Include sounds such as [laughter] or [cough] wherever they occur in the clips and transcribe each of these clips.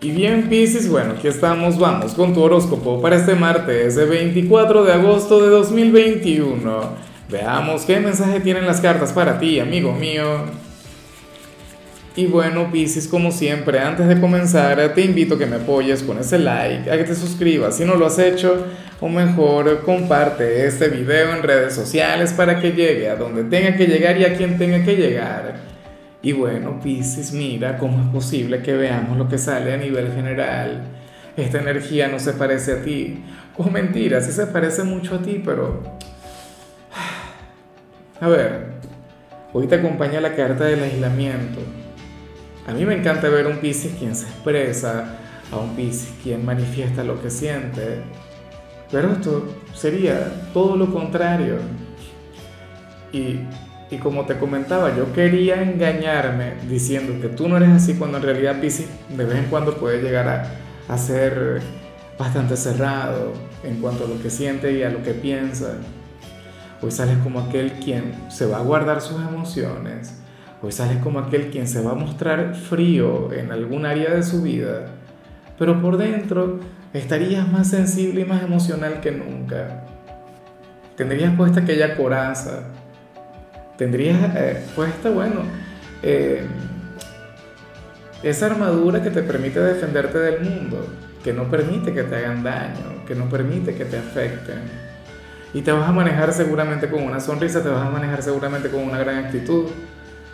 Y bien, Piscis, bueno, aquí estamos, vamos con tu horóscopo para este martes, el 24 de agosto de 2021. Veamos qué mensaje tienen las cartas para ti, amigo mío. Y bueno, Piscis, como siempre, antes de comenzar, te invito a que me apoyes con ese like, a que te suscribas si no lo has hecho, o mejor, comparte este video en redes sociales para que llegue a donde tenga que llegar y a quien tenga que llegar. Y bueno, Pisces, mira cómo es posible que veamos lo que sale a nivel general. Esta energía no se parece a ti. O mentira, sí se parece mucho a ti, pero... [sighs] A ver, hoy te acompaña la carta del aislamiento. A mí me encanta ver a un Pisces quien se expresa, a un Pisces quien manifiesta lo que siente. Pero esto sería todo lo contrario. Y y como te comentaba, yo quería engañarme diciendo que tú no eres así cuando en realidad Pisces de vez en cuando puede llegar a, a ser bastante cerrado en cuanto a lo que siente y a lo que piensa. Hoy sales como aquel quien se va a guardar sus emociones. Hoy sales como aquel quien se va a mostrar frío en algún área de su vida. Pero por dentro estarías más sensible y más emocional que nunca. Tendrías puesta aquella coraza tendrías eh, puesta, bueno, eh, esa armadura que te permite defenderte del mundo, que no permite que te hagan daño, que no permite que te afecten. Y te vas a manejar seguramente con una sonrisa, te vas a manejar seguramente con una gran actitud.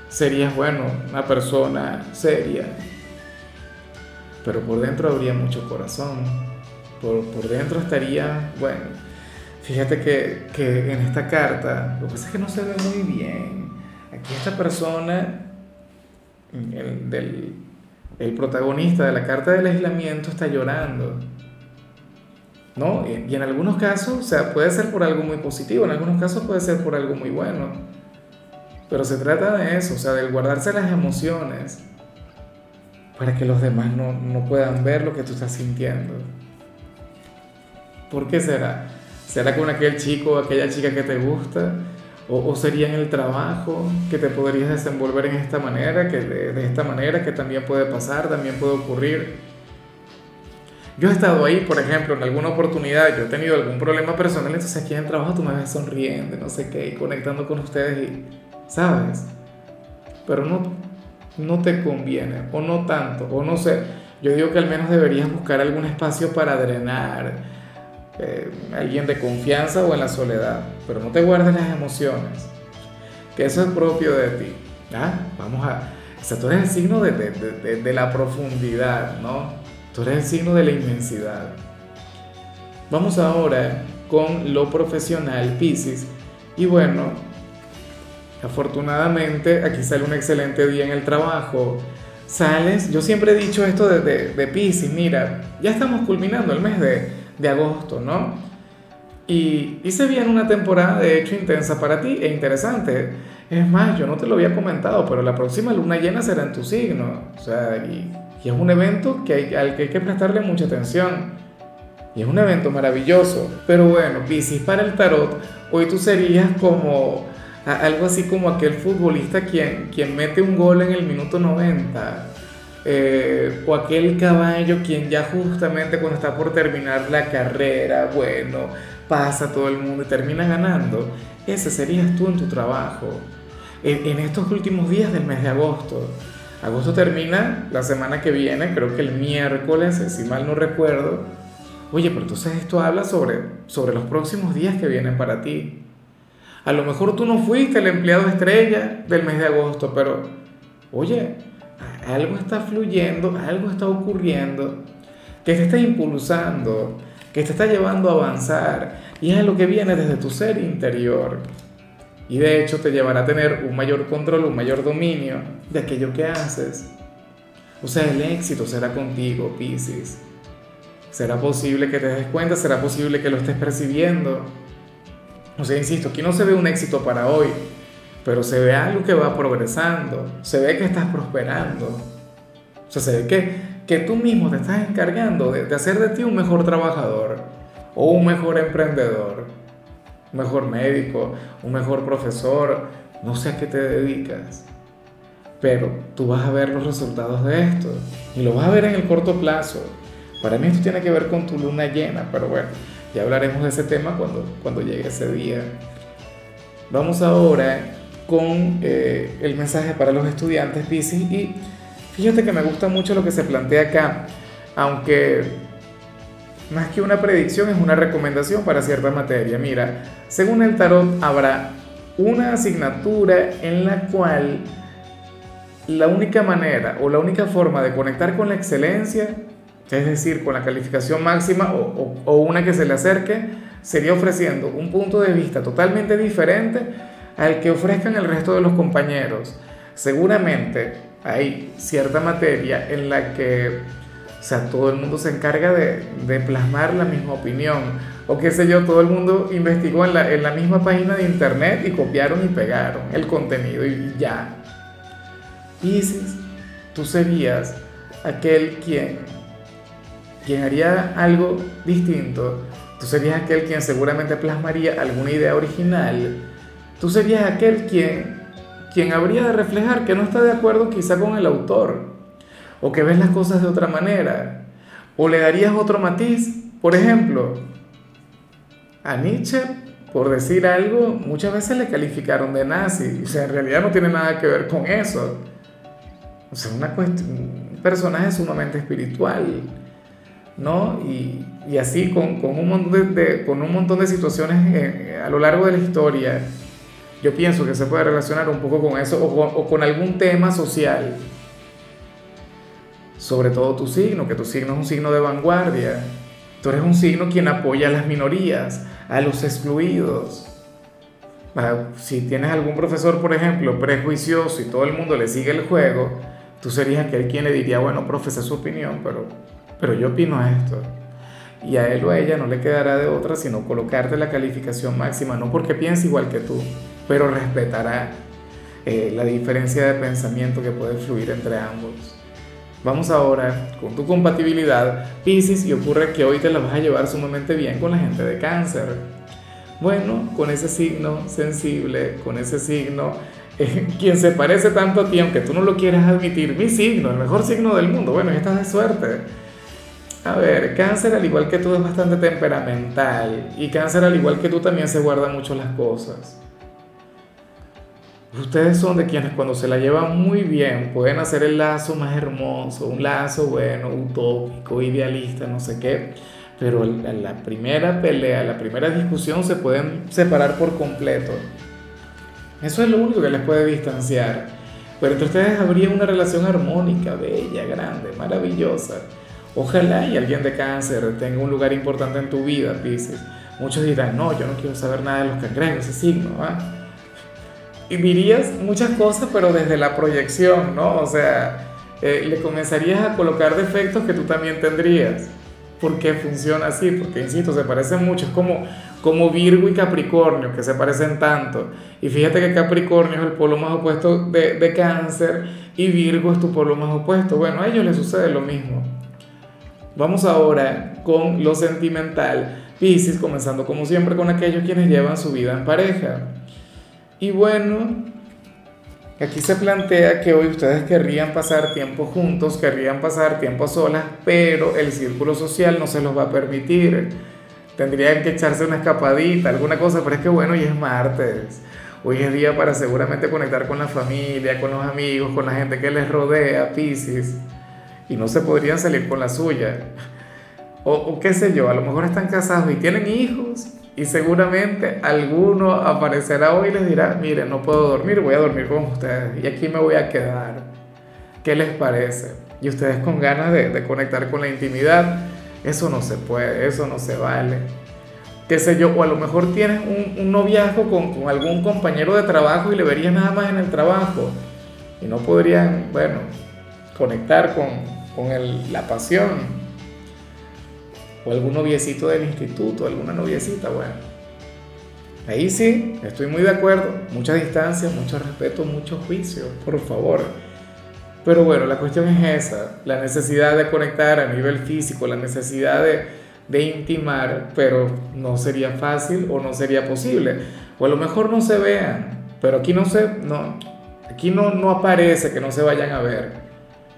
Serías, bueno, una persona seria. Pero por dentro habría mucho corazón. Por, por dentro estaría, bueno, Fíjate que, que, en esta carta, lo que pasa es que no se ve muy bien. Aquí esta persona, el, del, el protagonista de la carta del aislamiento está llorando. ¿No? Y, en algunos casos, o sea, puede ser por algo muy positivo, en algunos casos puede ser por algo muy bueno. Pero se trata de eso, o sea, de guardarse las emociones para que los demás no, no puedan ver lo que tú estás sintiendo. ¿Por qué será? ¿Será con aquel chico o aquella chica que te gusta? ¿O, sería en el trabajo que te podrías desenvolver en esta manera, que de, esta manera que también puede pasar, también puede ocurrir? Yo he estado ahí, por ejemplo, en alguna oportunidad, yo he tenido algún problema personal, entonces aquí en el trabajo tú me ves sonriendo, no sé qué, y conectando con ustedes y, ¿sabes? Pero no, no te conviene, o no tanto, o no sé. Yo digo que al menos deberías buscar algún espacio para drenar, eh, alguien de confianza o en la soledad, pero no te guardes las emociones, que eso es propio de ti. ¿ah? Vamos a... O sea, tú eres el signo de, de, de, la profundidad, ¿no? Tú eres el signo de la inmensidad. Vamos ahora con lo profesional, Pisces. Y bueno, afortunadamente aquí sale un excelente día en el trabajo. Sales, yo siempre he dicho esto de, de, de Pisces, mira, ya estamos culminando el mes de, de agosto, ¿no? Y, y se viene una temporada de hecho intensa para ti e interesante. Es más, yo no te lo había comentado, pero la próxima luna llena será en tu signo. O sea, y, y es un evento que hay, al que hay que prestarle mucha atención. Y es un evento maravilloso. Pero bueno, Piscis, para el tarot, hoy tú serías como algo así como aquel futbolista quien, quien mete un gol en el minuto 90 eh, o aquel caballo quien ya justamente cuando está por terminar la carrera, bueno, pasa todo el mundo y termina ganando, ese serías tú en tu trabajo. En, en estos últimos días del mes de agosto. Agosto termina la semana que viene, creo que el miércoles, si mal no recuerdo. Oye, pero entonces esto habla sobre, sobre los próximos días que vienen para ti. A lo mejor tú no fuiste el empleado estrella del mes de agosto, pero, oye, algo está fluyendo, algo está ocurriendo que te está impulsando, que te está llevando a avanzar y es lo que viene desde tu ser interior. Y de hecho te llevará a tener un mayor control, un mayor dominio de aquello que haces. O sea, el éxito será contigo, Pisces. Será posible que te des cuenta, será posible que lo estés percibiendo. O sea, insisto, aquí no se ve un éxito para hoy, pero se ve algo que va progresando, se ve que estás prosperando. O sea, se ve que, que tú mismo te estás encargando de, de hacer de ti un mejor trabajador o un mejor emprendedor, un mejor médico, un mejor profesor, no sé a qué te dedicas. pero tú vas a ver los resultados de esto y lo vas a ver en el corto plazo. Para mí esto tiene que ver con tu luna llena, pero bueno, ya hablaremos de ese tema cuando, cuando llegue ese día. Vamos ahora con eh, el mensaje para los estudiantes Pisces y fíjate que me gusta mucho lo que se plantea acá, aunque más que una predicción es una recomendación para cierta materia. Mira, según el tarot habrá una asignatura en la cual la única manera o la única forma de conectar con la excelencia, es decir, con la calificación máxima o, una que se le acerque, sería ofreciendo un punto de vista totalmente diferente al que ofrezcan el resto de los compañeros. Seguramente hay cierta materia en la que o sea, todo el mundo se encarga de, plasmar la misma opinión. O qué sé yo, todo el mundo investigó en la, en la misma página de internet y copiaron y pegaron el contenido y ya. Pisces, tú serías aquel quien, quien haría algo distinto, tú serías aquel quien seguramente plasmaría alguna idea original, tú serías aquel quien, quien habría de reflejar que no está de acuerdo quizá con el autor, o que ves las cosas de otra manera, o le darías otro matiz, por ejemplo, a Nietzsche por decir algo, muchas veces le calificaron de nazi. O sea, en realidad no tiene nada que ver con eso. O sea, una un personaje sumamente espiritual, ¿no? Y, así con, con, un montón de, con un montón de situaciones eh, a lo largo de la historia, yo pienso que se puede relacionar un poco con eso o con, o con algún tema social. Sobre todo tu signo, que tu signo es un signo de vanguardia. Tú eres un signo quien apoya a las minorías, a los excluidos. Si tienes algún profesor, por ejemplo, prejuicioso y todo el mundo le sigue el juego, tú serías aquel quien le diría, bueno, profesa su opinión, pero, pero yo opino esto. Y a él o a ella no le quedará de otra sino colocarte la calificación máxima, no porque piense igual que tú, pero respetará eh, la diferencia de pensamiento que puede fluir entre ambos. Vamos ahora con tu compatibilidad, Pisces, y ocurre que hoy te la vas a llevar sumamente bien con la gente de cáncer. Bueno, con ese signo sensible, con ese signo [laughs] quien se parece tanto a ti, aunque tú no lo quieras admitir, mi signo, el mejor signo del mundo, bueno, estás de suerte. A ver, cáncer al igual que tú es bastante temperamental y cáncer al igual que tú también se guarda mucho las cosas. Ustedes son de quienes cuando se la llevan muy bien pueden hacer el lazo más hermoso, un lazo bueno, utópico, idealista, no sé qué, pero en la primera pelea, la primera discusión se pueden separar por completo. Eso es lo único que les puede distanciar. Pero entre ustedes habría una relación armónica, bella, grande, maravillosa. Ojalá y alguien de cáncer tenga un lugar importante en tu vida, Pisces. Muchos dirán, no, yo no quiero saber nada de los cangrejos, ese signo, ¿ah? Y dirías muchas cosas, pero desde la proyección, ¿no? O sea, eh, le comenzarías a colocar defectos que tú también tendrías. ¿Por qué funciona así? Porque, insisto, se parecen mucho. Es como, como Virgo y Capricornio, que se parecen tanto. Y fíjate que Capricornio es el polo más opuesto de, de Cáncer y Virgo es tu polo más opuesto. Bueno, a ellos les sucede lo mismo. Vamos ahora con lo sentimental. Pisces, comenzando como siempre con aquellos quienes llevan su vida en pareja. Y bueno, Aquí se plantea que hoy ustedes querrían pasar tiempo juntos, querrían pasar tiempo solas, pero el círculo social no se los va a permitir. Tendrían que echarse una escapadita, alguna cosa, pero es que bueno, hoy es martes. Hoy es día para seguramente conectar con la familia, con los amigos, con la gente que les rodea, Pisces. Y no se podrían salir con la suya. O, o qué sé yo, a lo mejor están casados y tienen hijos y seguramente alguno aparecerá hoy y les dirá, mire, no puedo dormir, voy a dormir con ustedes y aquí me voy a quedar. ¿Qué les parece? Y ustedes con ganas de, conectar con la intimidad, eso no se puede, eso no se vale. Qué sé yo, o a lo mejor tienes un, un noviazgo con, con, algún compañero de trabajo y le verías nada más en el trabajo y no podrían, bueno, conectar con, con el, la pasión o algún noviecito del instituto, alguna noviecita, bueno. Ahí sí, estoy muy de acuerdo, mucha distancia, mucho respeto, mucho juicio, por favor. Pero bueno, la cuestión es esa, la necesidad de conectar a nivel físico, la necesidad de, de intimar, pero no sería fácil o no sería posible. O a lo mejor no se vean, pero aquí no se, no, Aquí no, no aparece que no se vayan a ver.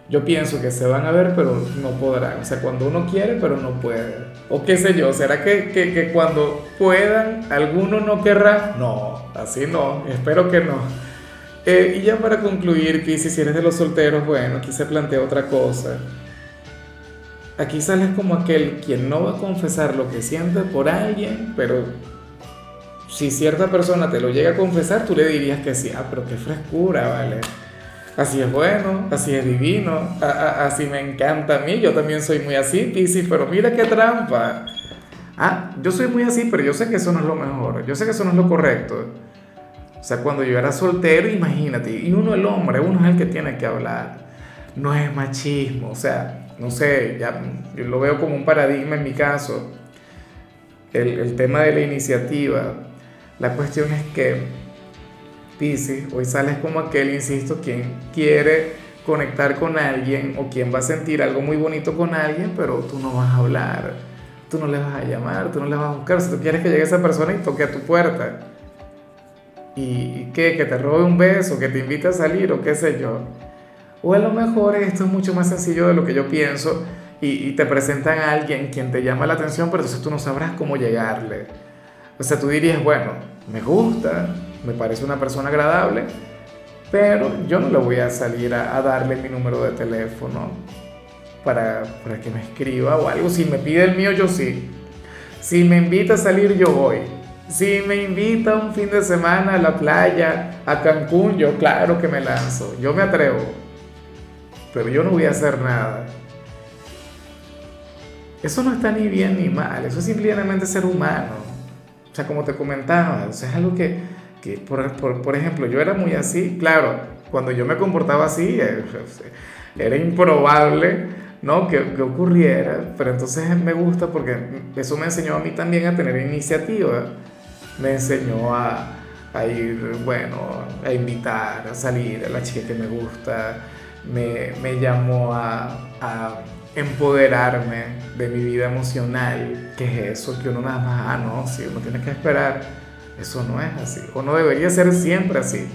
Yo pienso que se van a ver, pero no podrán. O sea, cuando uno quiere, pero no puede. O qué sé yo, ¿será que, que, que cuando puedan, alguno no querrá? No, así no, espero que no. Eh, y ya para concluir, Pisces, si eres de los solteros, bueno, aquí se plantea otra cosa. Aquí sales como aquel quien no va a confesar lo que siente por alguien, pero si cierta persona te lo llega a confesar, tú le dirías que sí, ah, pero qué frescura, ¿vale? Así es bueno, así es divino, así me encanta a mí, yo también soy muy así, Piscis, pero mira qué trampa. Ah, yo soy muy así, pero yo sé que eso no es lo mejor, yo sé que eso no es lo correcto. O sea, cuando yo era soltero, imagínate, y uno el hombre, uno es el que tiene que hablar, no es machismo, o sea, no sé, ya yo lo veo como un paradigma en mi caso, el, el tema de la iniciativa, la cuestión es que, Pisces, hoy sales como aquel, insisto, quien quiere conectar con alguien o quien va a sentir algo muy bonito con alguien, pero tú no vas a hablar, tú no le vas a llamar, tú no le vas a buscar, si tú quieres que llegue esa persona y toque a tu puerta. ¿Y qué? Que te robe un beso, que te invite a salir o qué sé yo. O a lo mejor esto es mucho más sencillo de lo que yo pienso y, y te presentan a alguien quien te llama la atención, pero entonces tú no sabrás cómo llegarle. O sea, tú dirías, bueno, me gusta, me parece una persona agradable, pero yo no le voy a salir a, darle mi número de teléfono para, para, que me escriba o algo. Si me pide el mío, yo sí. Si me invita a salir, yo voy. Si me invita un fin de semana a la playa, a Cancún, yo claro que me lanzo. Yo me atrevo. Pero yo no voy a hacer nada. Eso no está ni bien ni mal. Eso es simplemente ser humano. O sea, como te comentaba, o es algo que, que por, por, por, ejemplo, yo era muy así, claro, cuando yo me comportaba así, eh, era improbable, ¿no? Que, que, ocurriera, pero entonces me gusta porque eso me enseñó a mí también a tener iniciativa, me enseñó a, a ir, bueno, a invitar, a salir a la chica que me gusta, me, me llamó a, a empoderarme de mi vida emocional, que es eso, que uno nada más, ah, no, si uno tiene que esperar, eso no es así, o no debería ser siempre así.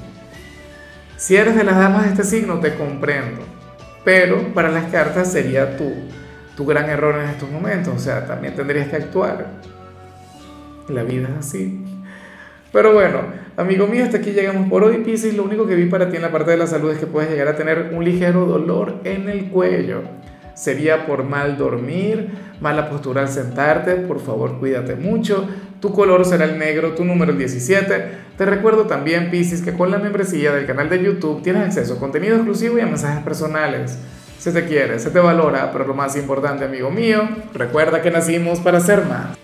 Si eres de las damas de este signo, te comprendo, pero para las cartas sería tu, tu gran error en estos momentos, o sea, también tendrías que actuar. La vida es así. Pero bueno, amigo mío, hasta aquí llegamos por hoy, Pisces. Lo único que vi para ti en la parte de la salud es que puedes llegar a tener un ligero dolor en el cuello sería por mal dormir, mala postura al sentarte, por favor cuídate mucho. Tu color será el negro, tu número el 17. Te recuerdo también, Piscis, que con la membresía del canal de YouTube tienes acceso a contenido exclusivo y a mensajes personales. Se te quiere, se te valora, pero lo más importante, amigo mío, recuerda que nacimos para ser más.